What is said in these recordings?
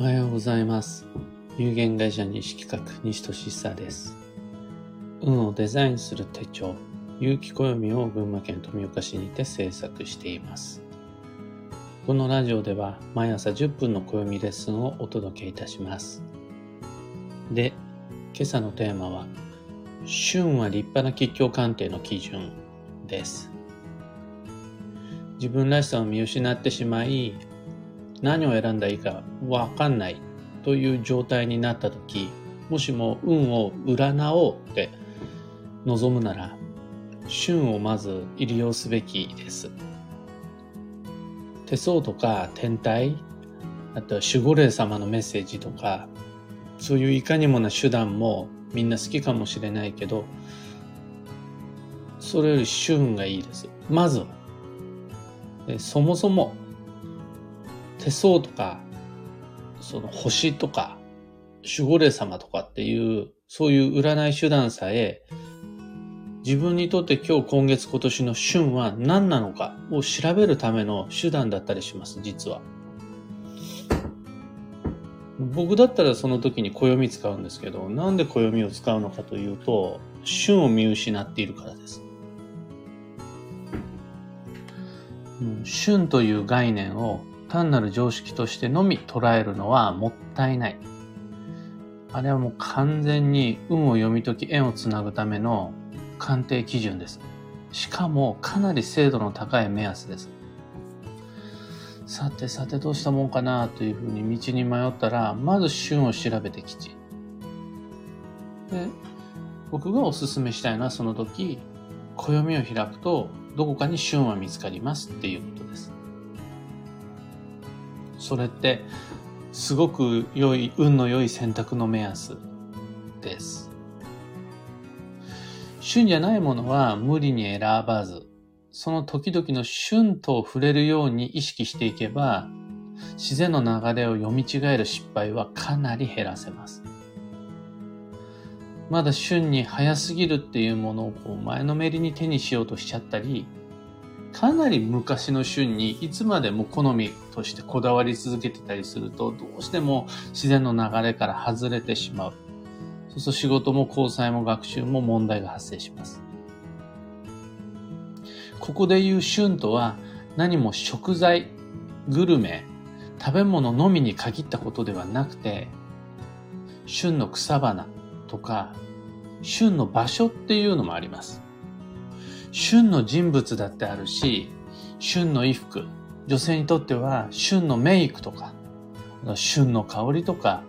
おはようございます。有限会社西企画西俊久です。運をデザインする手帳、有機暦を群馬県富岡市にて制作しています。このラジオでは毎朝10分の暦レッスンをお届けいたします。で、今朝のテーマは、旬は立派な吉祥鑑定の基準です。自分らしさを見失ってしまい、何を選んだらいいかわかんないという状態になった時、もしも運を占おうって望むなら、旬をまず利用すべきです。手相とか天体、あとは守護霊様のメッセージとか、そういういかにもな手段もみんな好きかもしれないけど、それより旬がいいです。まずは。そもそも手相とか、その星とか、守護霊様とかっていう、そういう占い手段さえ、自分にとって今日今月今年の旬は何なのかを調べるための手段だったりします、実は。僕だったらその時に暦使うんですけど、なんで暦を使うのかというと、旬を見失っているからです。う旬という概念を単なる常識としてのみ捉えるのはもったいない。あれはもう完全に運を読み解き縁をつなぐための鑑定基準です。しかもかなり精度の高い目安です。さてさてどうしたもんかなというふうに道に迷ったら、まず旬を調べてきち。で、僕がおすすめしたいのはその時、暦を開くとどこかに旬は見つかりますっていうことです。それってすごく良い、運の良い選択の目安です。旬じゃないものは無理に選ばず、その時々の旬と触れるように意識していけば、自然の流れを読み違える失敗はかなり減らせます。まだ旬に早すぎるっていうものをこう前のめりに手にしようとしちゃったり、かなり昔の旬にいつまでも好みとしてこだわり続けてたりすると、どうしても自然の流れから外れてしまう。そうすると仕事も交際も学習も問題が発生します。ここで言う旬とは何も食材、グルメ、食べ物のみに限ったことではなくて、旬の草花とか、旬の場所っていうのもあります。旬の人物だってあるし、旬の衣服、女性にとっては旬のメイクとか、旬の香りとか、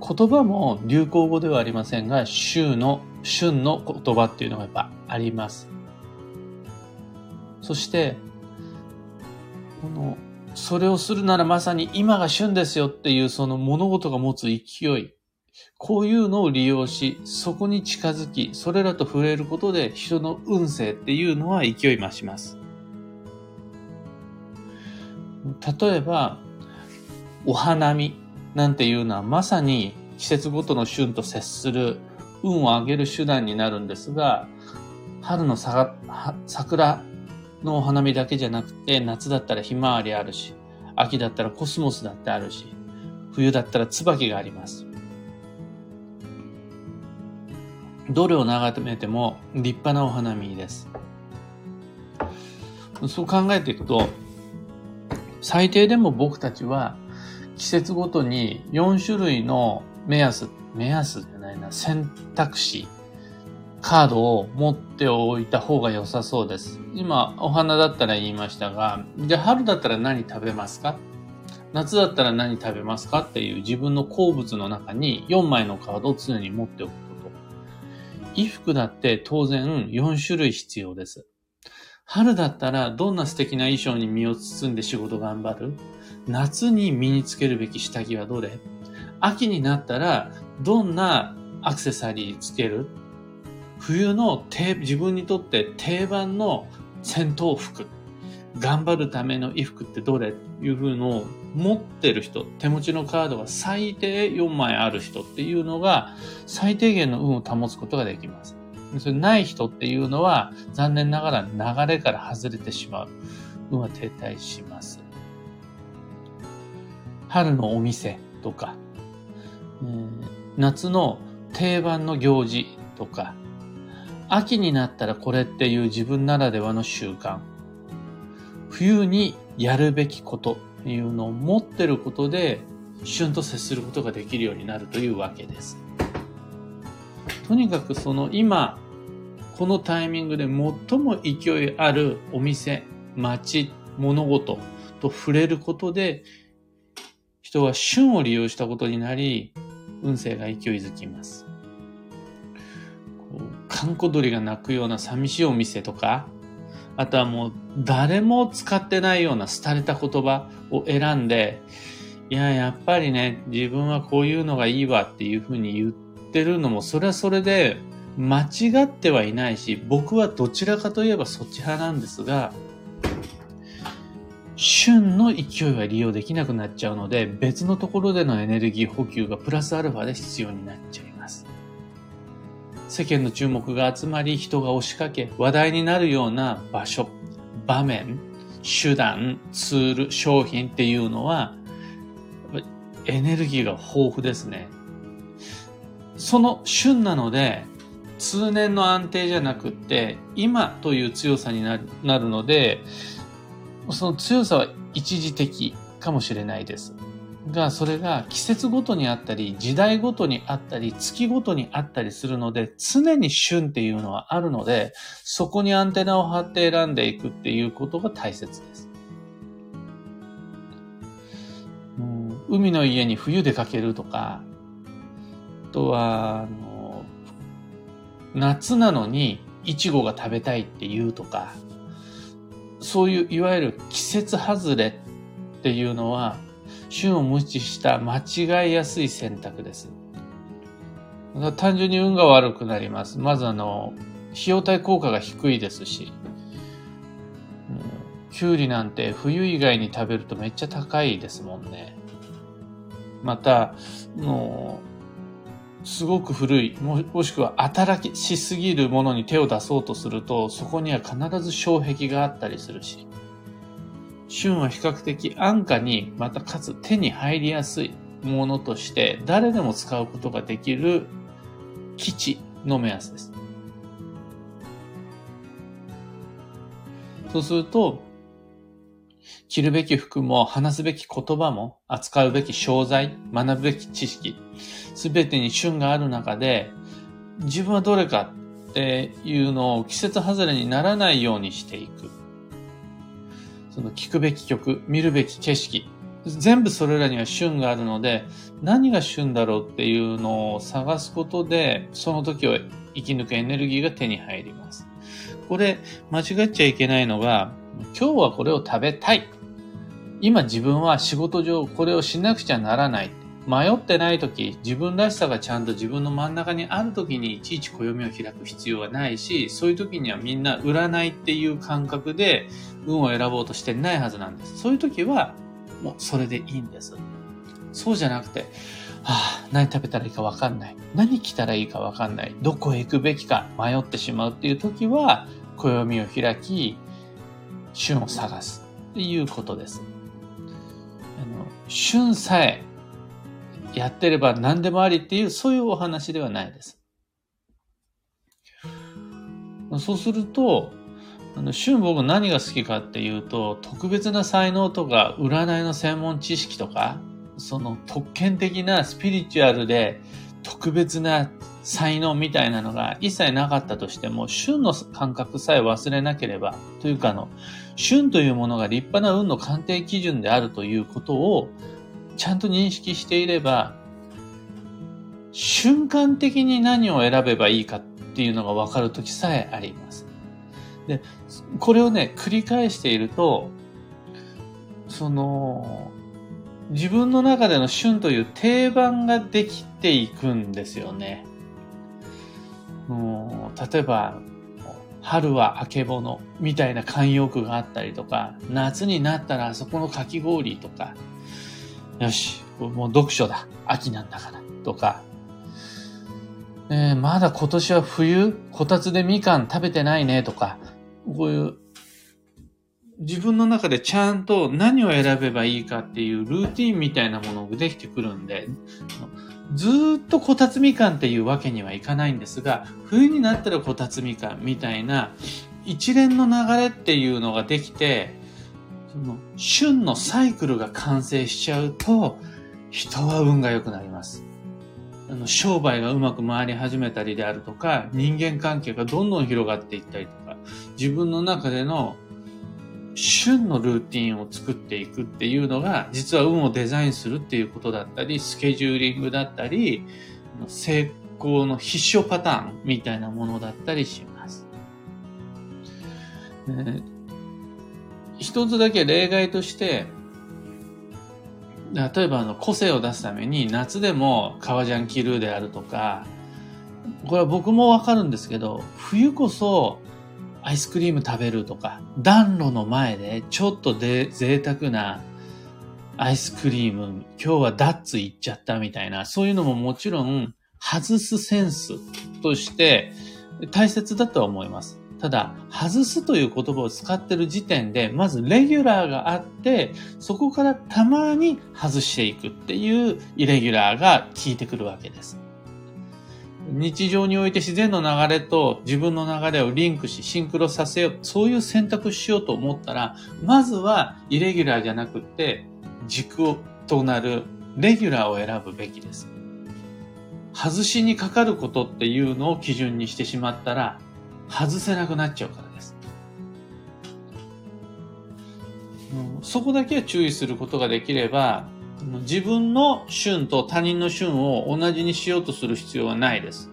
言葉も流行語ではありませんが、旬の、旬の言葉っていうのがやっぱあります。そして、この、それをするならまさに今が旬ですよっていうその物事が持つ勢い、こういうのを利用し、そこに近づき、それらと触れることで人の運勢っていうのは勢い増します。例えば、お花見なんていうのはまさに季節ごとの旬と接する運を上げる手段になるんですが、春のさは桜のお花見だけじゃなくて、夏だったらひまわりあるし、秋だったらコスモスだってあるし、冬だったら椿があります。どれを眺めても立派なお花見です。そう考えていくと、最低でも僕たちは季節ごとに4種類の目安、目安じゃないな、選択肢、カードを持っておいた方が良さそうです。今、お花だったら言いましたが、じゃあ春だったら何食べますか？夏だったら何食べますか？っていう自分の好物の中に4枚のカードを常に持っておくと。衣服だって当然4種類必要です。春だったらどんな素敵な衣装に身を包んで仕事頑張る？夏に身につけるべき下着はどれ？秋になったらどんなアクセサリーつける？冬の自分にとって定番の戦闘服。頑張るための衣服ってどれ？っていうの持ってる人、手持ちのカードが最低4枚ある人っていうのが最低限の運を保つことができます。それない人っていうのは残念ながら流れから外れてしまう。運は停滞します。春のお店とか、夏の定番の行事とか、秋になったらこれっていう自分ならではの習慣、冬にやるべきことっていうのを持ってることで、旬と接することができるようになるというわけです。とにかくその今、このタイミングで最も勢いあるお店、街、物事と触れることで、人は旬を利用したことになり、運勢が勢いづきます。こう閑古鳥が鳴くような寂しいお店とか、あとはもう誰も使ってないような廃れた言葉を選んで、いや、やっぱりね、自分はこういうのがいいわっていうふうに言ってるのも、それはそれで間違ってはいないし、僕はどちらかといえばそっち派なんですが、旬の勢いは利用できなくなっちゃうので、別のところでのエネルギー補給がプラスアルファで必要になっちゃいます。世間の注目が集まり、人が押しかけ、話題になるような場所、場面、手段、ツール、商品っていうのは、エネルギーが豊富ですね。その旬なので、通年の安定じゃなくって、今という強さになるので、その強さは一時的かもしれないです。が、それが季節ごとにあったり、時代ごとにあったり、月ごとにあったりするので、常に旬っていうのはあるので、そこにアンテナを張って選んでいくっていうことが大切です。うん海の家に冬出かけるとか、あとは、あの、夏なのにイチゴが食べたいって言うとか、そういういわゆる季節外れっていうのは、旬を無視した間違いやすい選択です。単純に運が悪くなります。まずあの、費用対効果が低いですし、きゅうりなんて冬以外に食べるとめっちゃ高いですもんね。また、のすごく古い、もしくは働きしすぎるものに手を出そうとすると、そこには必ず障壁があったりするし、旬は比較的安価に、またかつ手に入りやすいものとして、誰でも使うことができる基地の目安です。そうすると、着るべき服も話すべき言葉も扱うべき商材、学ぶべき知識、すべてに旬がある中で、自分はどれかっていうのを季節外れにならないようにしていく。その聞くべき曲、見るべき景色、全部それらには旬があるので、何が旬だろうっていうのを探すことで、その時を生き抜くエネルギーが手に入ります。これ、間違っちゃいけないのが、今日はこれを食べたい。今自分は仕事上これをしなくちゃならない。迷ってない時、自分らしさがちゃんと自分の真ん中にある時にいちいち暦を開く必要はないし、そういう時にはみんな占いっていう感覚で運を選ぼうとしてないはずなんです。そういう時は、もうそれでいいんです。そうじゃなくて、はあ、何食べたらいいかわかんない。何着たらいいかわかんない。どこへ行くべきか迷ってしまうっていう時は、暦を開き、旬を探すっていうことです。あの旬さえやってれば何でもありっていう、そういうお話ではないです。そうすると、あの、旬僕何が好きかっていうと、特別な才能とか、占いの専門知識とか、その特権的なスピリチュアルで特別な才能みたいなのが一切なかったとしても、旬の感覚さえ忘れなければ、というかあの、旬というものが立派な運の鑑定基準であるということをちゃんと認識していれば、瞬間的に何を選べばいいかっていうのが分かるときさえあります。で、これをね、繰り返していると、その、自分の中での旬という定番ができていくんですよね。もう例えば、春はあけぼのみたいな慣用句があったりとか、夏になったらあそこのかき氷とか、よし、もう読書だ。秋なんだから。とか、えー、まだ今年は冬、こたつでみかん食べてないね。とか、こういう、自分の中でちゃんと何を選べばいいかっていうルーティンみたいなものができてくるんで、ずっとこたつみかんっていうわけにはいかないんですが、冬になったらこたつみかんみたいな一連の流れっていうのができて、その旬のサイクルが完成しちゃうと、人は運が良くなります。あの商売がうまく回り始めたりであるとか、人間関係がどんどん広がっていったりとか、自分の中での旬のルーティンを作っていくっていうのが、実は運をデザインするっていうことだったり、スケジューリングだったり、成功の必勝パターンみたいなものだったりします。ね、一つだけ例外として、例えばあの個性を出すために夏でも革ジャン着るであるとか、これは僕もわかるんですけど、冬こそアイスクリーム食べるとか、暖炉の前でちょっとで贅沢なアイスクリーム、今日はダッツ行っちゃったみたいな、そういうのももちろん外すセンスとして大切だとは思います。ただ、外すという言葉を使ってる時点で、まずレギュラーがあって、そこからたまに外していくっていうイレギュラーが効いてくるわけです。日常において自然の流れと自分の流れをリンクし、シンクロさせよう、そういう選択しようと思ったら、まずはイレギュラーじゃなくて、軸となるレギュラーを選ぶべきです。外しにかかることっていうのを基準にしてしまったら、外せなくなっちゃうからです。そこだけは注意することができれば、自分の旬と他人の旬を同じにしようとする必要はないです。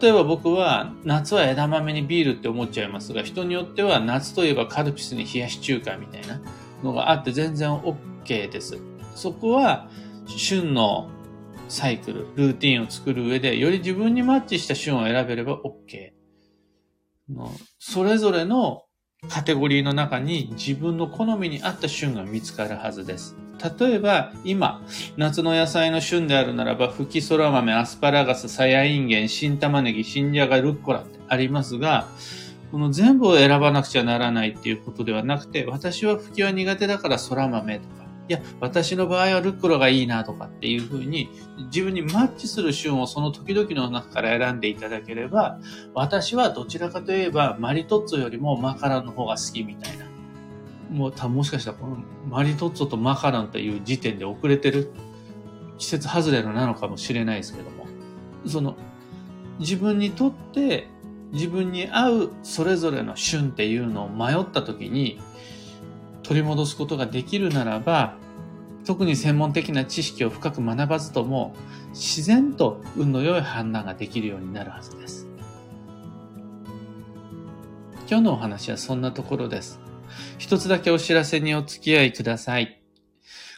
例えば僕は夏は枝豆にビールって思っちゃいますが、人によっては夏といえばカルピスに冷やし中華みたいなのがあって全然 OK です。そこは旬のサイクル、ルーティンを作る上で、より自分にマッチした旬を選べれば OK。それぞれのカテゴリーの中に自分の好みに合った旬が見つかるはずです。例えば、今、夏の野菜の旬であるならば、吹き空豆、アスパラガス、さやいんげん、新玉ねぎ、新じゃが、ルッコラってありますが、この全部を選ばなくちゃならないっていうことではなくて、私は吹きは苦手だから空豆とか、いや、私の場合はルッコラがいいなとかっていうふうに、自分にマッチする旬をその時々の中から選んでいただければ、私はどちらかといえばマリトッツォよりもマカランの方が好きみたいな。もうたもしかしたらこのマリトッツォとマカランという時点で遅れてる季節外れのなのかもしれないですけども、その自分にとって自分に合うそれぞれの旬っていうのを迷った時に取り戻すことができるならば、特に専門的な知識を深く学ばずとも、自然と運の良い判断ができるようになるはずです。今日のお話はそんなところです。一つだけお知らせにお付き合いください。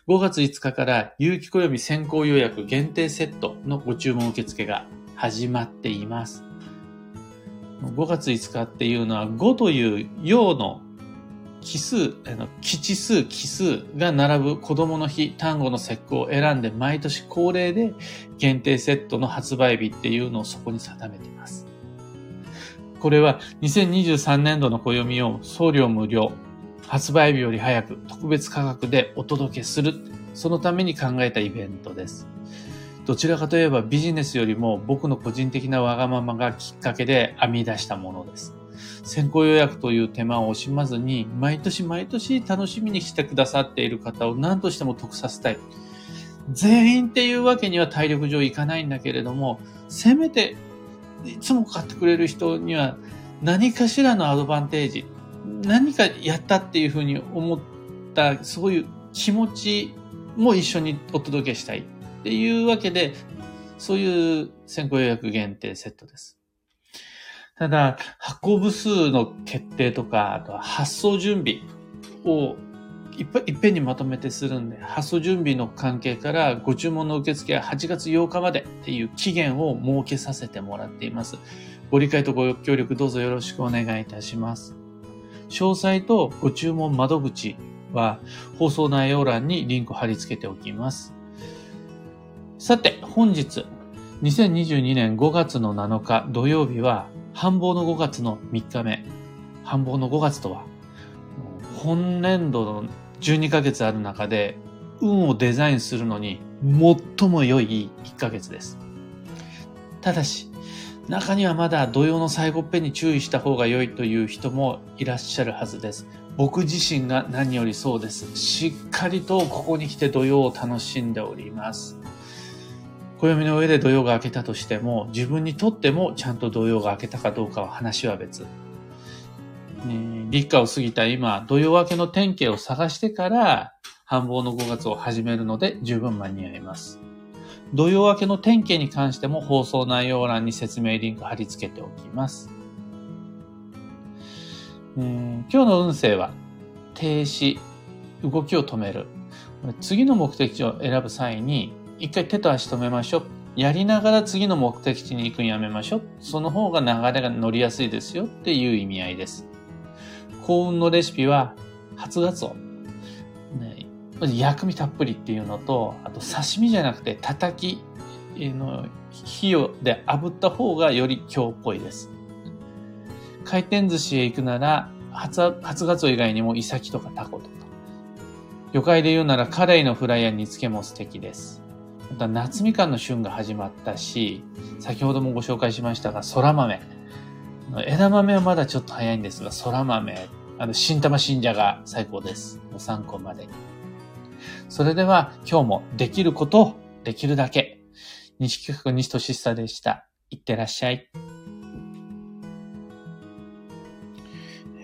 5月5日から有機暦先行予約限定セットのご注文受付が始まっています。5月5日っていうのは5という陽の奇数、あの、吉数、奇数が並ぶ子供の日、単語の節句を選んで毎年恒例で限定セットの発売日っていうのをそこに定めています。これは2023年度の暦を送料無料、発売日より早く特別価格でお届けする、そのために考えたイベントです。どちらかといえばビジネスよりも僕の個人的なわがままがきっかけで編み出したものです。先行予約という手間を惜しまずに、毎年毎年楽しみにしてくださっている方を何としても得させたい。全員っていうわけには体力上いかないんだけれども、せめて、いつも買ってくれる人には何かしらのアドバンテージ、何かやったっていうふうに思った、そういう気持ちも一緒にお届けしたいっていうわけで、そういう先行予約限定セットです。ただ、発行部数の決定とか、あとは発送準備をいっぱいっぺんにまとめてするんで、発送準備の関係からご注文の受付は8月8日までっていう期限を設けさせてもらっています。ご理解とご協力どうぞよろしくお願いいたします。詳細とご注文窓口は放送内容欄にリンク貼り付けておきます。さて、本日、2022年5月の7日土曜日は繁忙の5月の3日目。繁忙の5月とは本年度の12ヶ月ある中で、運をデザインするのに最も良い1ヶ月です。ただし、中にはまだ土曜の最後っぺんに注意した方が良いという人もいらっしゃるはずです。僕自身が何よりそうです。しっかりとここに来て土曜を楽しんでおります。暦の上で土曜が明けたとしても、自分にとってもちゃんと土曜が明けたかどうかは話は別。ね、立夏を過ぎた今、土曜明けの天気を探してから、繁忙の5月を始めるので十分間に合います。土曜明けの天気に関しても放送内容欄に説明リンク貼り付けておきます。今日の運勢は、停止、動きを止める。次の目的地を選ぶ際に、一回手と足止めましょう。やりながら次の目的地に行くのやめましょう。その方が流れが乗りやすいですよっていう意味合いです。幸運のレシピは、初ガツオ。薬味たっぷりっていうのと、あと刺身じゃなくて叩きの火をで炙った方がより今日っぽいです。回転寿司へ行くなら、初、初ガツオ以外にもイサキとかタコとか。魚介で言うならカレイのフライや煮付けも素敵です。夏みかんの旬が始まったし、先ほどもご紹介しましたが、空豆。枝豆はまだちょっと早いんですが、空豆、あの、新玉新じゃが最高です。ご参考までに。それでは今日もできることをできるだけ。西企画西俊久でした。いってらっしゃい。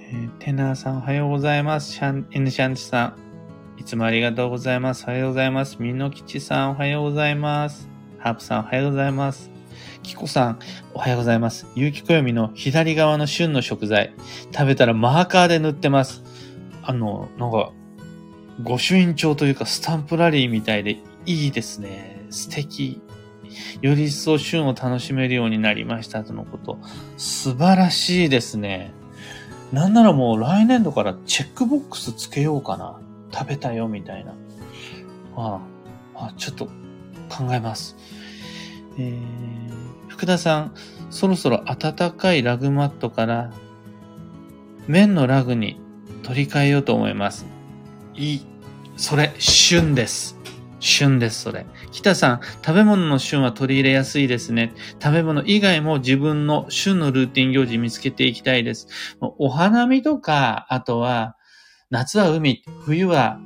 えー、テナーさんおはようございます。シャン、N シャンチさん。いつもありがとうございます。おはようございます。みのきちさんおはようございます。ハープさんおはようございます。キコさん、おはようございます。ゆうきこよみの左側の旬の食材、食べたらマーカーで塗ってます。あの、なんか、御朱印帳というかスタンプラリーみたいでいいですね。素敵。より一層旬を楽しめるようになりましたとのこと。素晴らしいですね。なんならもう来年度からチェックボックスつけようかな。食べたよみたいな。ああ、あちょっと考えます。えー、福田さん、そろそろ暖かいラグマットから綿のラグに取り替えようと思います。いい。それ、旬です。旬です、それ。北さん、食べ物の旬は取り入れやすいですね。食べ物以外も自分の旬のルーティン行事見つけていきたいです。お花見とか、あとは、夏は海、冬は、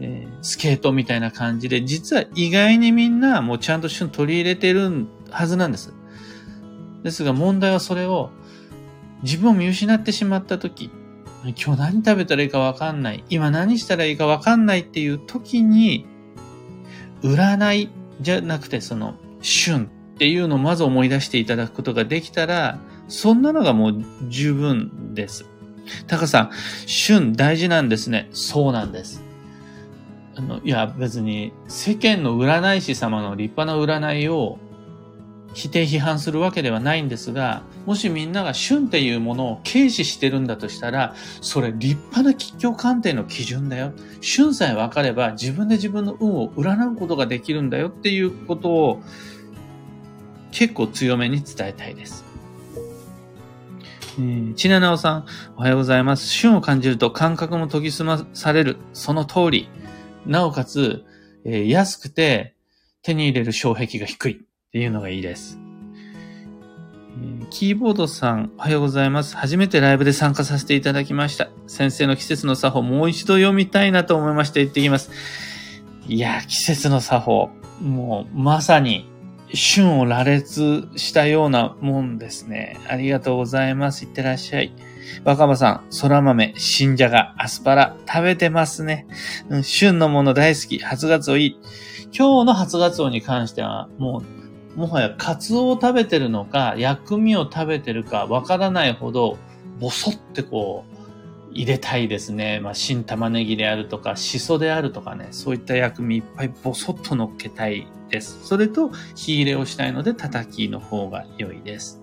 えー、スケートみたいな感じで、実は意外にみんなもうちゃんと旬取り入れてるはずなんです。ですが問題はそれを自分を見失ってしまったとき、今日何食べたらいいかわかんない。今何したらいいかわかんないっていう時に、占いじゃなくてその旬っていうのをまず思い出していただくことができたら、そんなのがもう十分です。タカさん、旬大事なんですね。そうなんです。あの、いや別に世間の占い師様の立派な占いを否定批判するわけではないんですが、もしみんなが旬っていうものを軽視してるんだとしたら、それ立派な吉祥鑑定の基準だよ。旬さえ分かれば自分で自分の運を占うことができるんだよっていうことを結構強めに伝えたいです。えー、ちななおさん、おはようございます。旬を感じると感覚も研ぎ澄まされる。その通り。なおかつ、えー、安くて手に入れる障壁が低い。っていうのがいいです。キーボードさん、おはようございます。初めてライブで参加させていただきました。先生の季節の作法、もう一度読みたいなと思いまして行ってきます。いや、季節の作法、もうまさに旬を羅列したようなもんですね。ありがとうございます。いってらっしゃい。若葉さん、空豆、新じゃが、アスパラ、食べてますね。うん、旬のもの大好き、初ガツオいい。今日の初ガツオに関しては、もうもはやカツオを食べてるのか、薬味を食べてるかわからないほど、ボソってこう、入れたいですね。まあ、新玉ねぎであるとか、シソであるとかね、そういった薬味いっぱいボソッと乗っけたいです。それと、火入れをしたいので、叩きの方が良いです。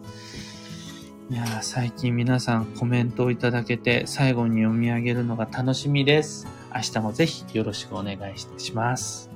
いや最近皆さんコメントをいただけて、最後に読み上げるのが楽しみです。明日もぜひよろしくお願いします。